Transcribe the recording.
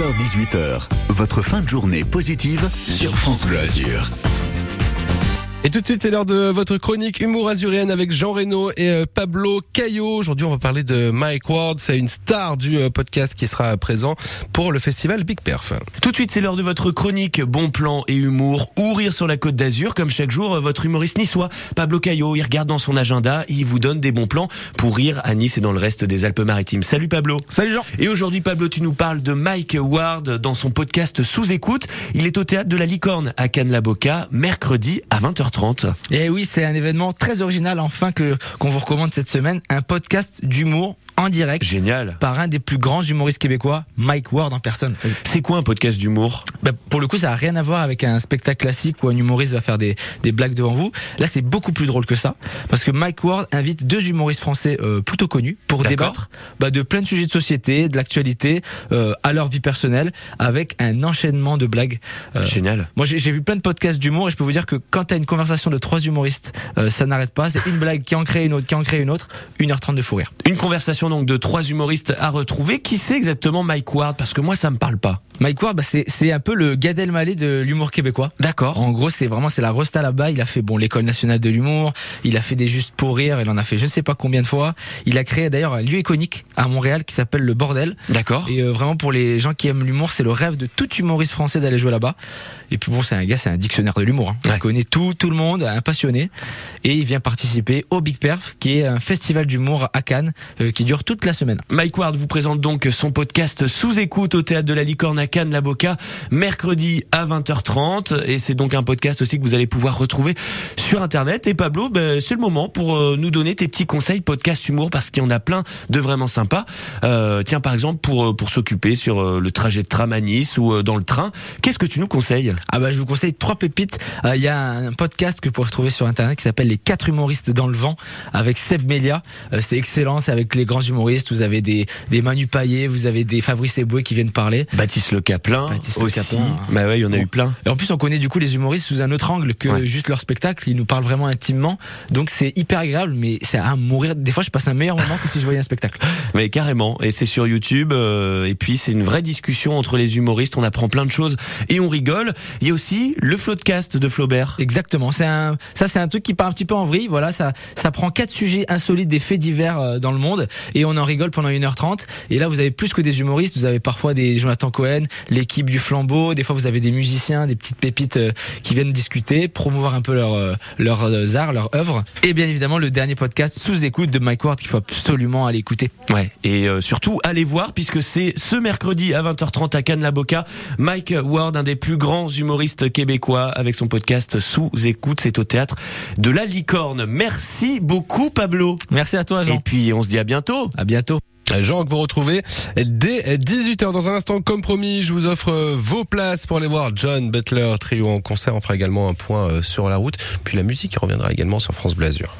16h18h, votre fin de journée positive sur France Bleu Azur. Et tout de suite, c'est l'heure de votre chronique Humour Azuréenne avec Jean Reno et euh, Pablo Caillot. Aujourd'hui, on va parler de Mike Ward. C'est une star du euh, podcast qui sera présent pour le festival Big Perf. Tout de suite, c'est l'heure de votre chronique Bon plan et humour ou rire sur la côte d'Azur. Comme chaque jour, euh, votre humoriste niçois, Pablo Caillot, il regarde dans son agenda, il vous donne des bons plans pour rire à Nice et dans le reste des Alpes-Maritimes. Salut Pablo. Salut Jean. Et aujourd'hui, Pablo, tu nous parles de Mike Ward dans son podcast Sous écoute. Il est au théâtre de la Licorne à Cannes-la-Boca, mercredi à 20h. Et oui, c'est un événement très original, enfin, que qu'on vous recommande cette semaine, un podcast d'humour en direct. Génial. Par un des plus grands humoristes québécois, Mike Ward en personne. C'est quoi un podcast d'humour? Bah, Pour le coup, ça a rien à voir avec un spectacle classique où un humoriste va faire des, des blagues devant vous. Là, c'est beaucoup plus drôle que ça. Parce que Mike Ward invite deux humoristes français euh, plutôt connus pour débattre bah, de plein de sujets de société, de l'actualité, euh, à leur vie personnelle, avec un enchaînement de blagues. Euh, Génial. Moi, j'ai vu plein de podcasts d'humour et je peux vous dire que quand tu as une conversation de trois humoristes, euh, ça n'arrête pas. C'est une blague qui en crée une autre, qui en crée une autre. 1h30 de fou rire. Une conversation donc de trois humoristes à retrouver. Qui c'est exactement Mike Ward? Parce que moi, ça me parle pas. Mike Ward, bah c'est un peu le Gad Elmaleh de l'humour québécois. D'accord. En gros, c'est vraiment c'est la resta là-bas. Il a fait bon l'école nationale de l'humour. Il a fait des justes pour rire. Il en a fait je ne sais pas combien de fois. Il a créé d'ailleurs un lieu iconique à Montréal qui s'appelle le Bordel. D'accord. Et euh, vraiment pour les gens qui aiment l'humour, c'est le rêve de tout humoriste français d'aller jouer là-bas. Et puis bon, c'est un gars, c'est un dictionnaire de l'humour. Hein. Il connaît tout, tout le monde, un passionné. Et il vient participer au Big Perf, qui est un festival d'humour à Cannes euh, qui dure toute la semaine. Mike Ward vous présente donc son podcast sous écoute au théâtre de la Licorne à Cannes, la Boca, mercredi à 20h30. Et c'est donc un podcast aussi que vous allez pouvoir retrouver sur Internet. Et Pablo, ben, c'est le moment pour euh, nous donner tes petits conseils podcast humour parce qu'il y en a plein de vraiment sympas. Euh, tiens, par exemple, pour, pour s'occuper sur le trajet de tram à Nice ou dans le train, qu'est-ce que tu nous conseilles? Ah bah je vous conseille trois pépites. Il y a un podcast que vous pouvez retrouver sur Internet qui s'appelle Les quatre humoristes dans le vent avec Seb Melia. c'est excellent, c'est avec les grands humoristes. Vous avez des, des Manu Payet, vous avez des Fabrice Eboué qui viennent parler. Baptiste Le Caplin. Baptiste aussi. Le Caplin. Bah ouais, il y en a Bon. eu plein. Et en plus, on connaît du coup les humoristes sous un autre angle que Ouais. juste leur spectacle. Ils nous parlent vraiment intimement. Donc c'est hyper agréable, mais c'est à mourir. Des fois, je passe un meilleur moment que si je voyais un spectacle. Mais carrément, et c'est sur YouTube, euh, et puis c'est une vraie discussion entre les humoristes, on apprend plein de choses et on rigole. Il y a aussi le Floodcast de Flaubert. Exactement. C'est un, ça, c'est un truc qui part un petit peu en vrille. Voilà, ça, ça prend quatre sujets insolites des faits divers euh, dans le monde et on en rigole pendant 1h30. Et là, vous avez plus que des humoristes. Vous avez parfois des Jonathan Cohen, l'équipe du flambeau. Des fois, vous avez des musiciens, des petites pépites euh, qui viennent discuter, promouvoir un peu leur, euh, leurs arts, leur œuvre. Et bien évidemment, le dernier podcast sous écoute de Mike Ward qu'il faut absolument aller écouter. Ouais, et surtout allez voir puisque c'est ce mercredi à 20h30 à Cannes la Boca, Mike Ward, un des plus grands humoristes québécois avec son podcast Sous écoute, c'est au théâtre de la Licorne. Merci beaucoup Pablo. Merci à toi, Jean. Et puis on se dit à bientôt. À bientôt. Jean que vous retrouvez dès 18h. Dans un instant, comme promis, je vous offre euh, vos places pour aller voir John Butler Trio en concert. On fera également un point euh, sur la route. Puis la musique reviendra également sur France Bleu Azur.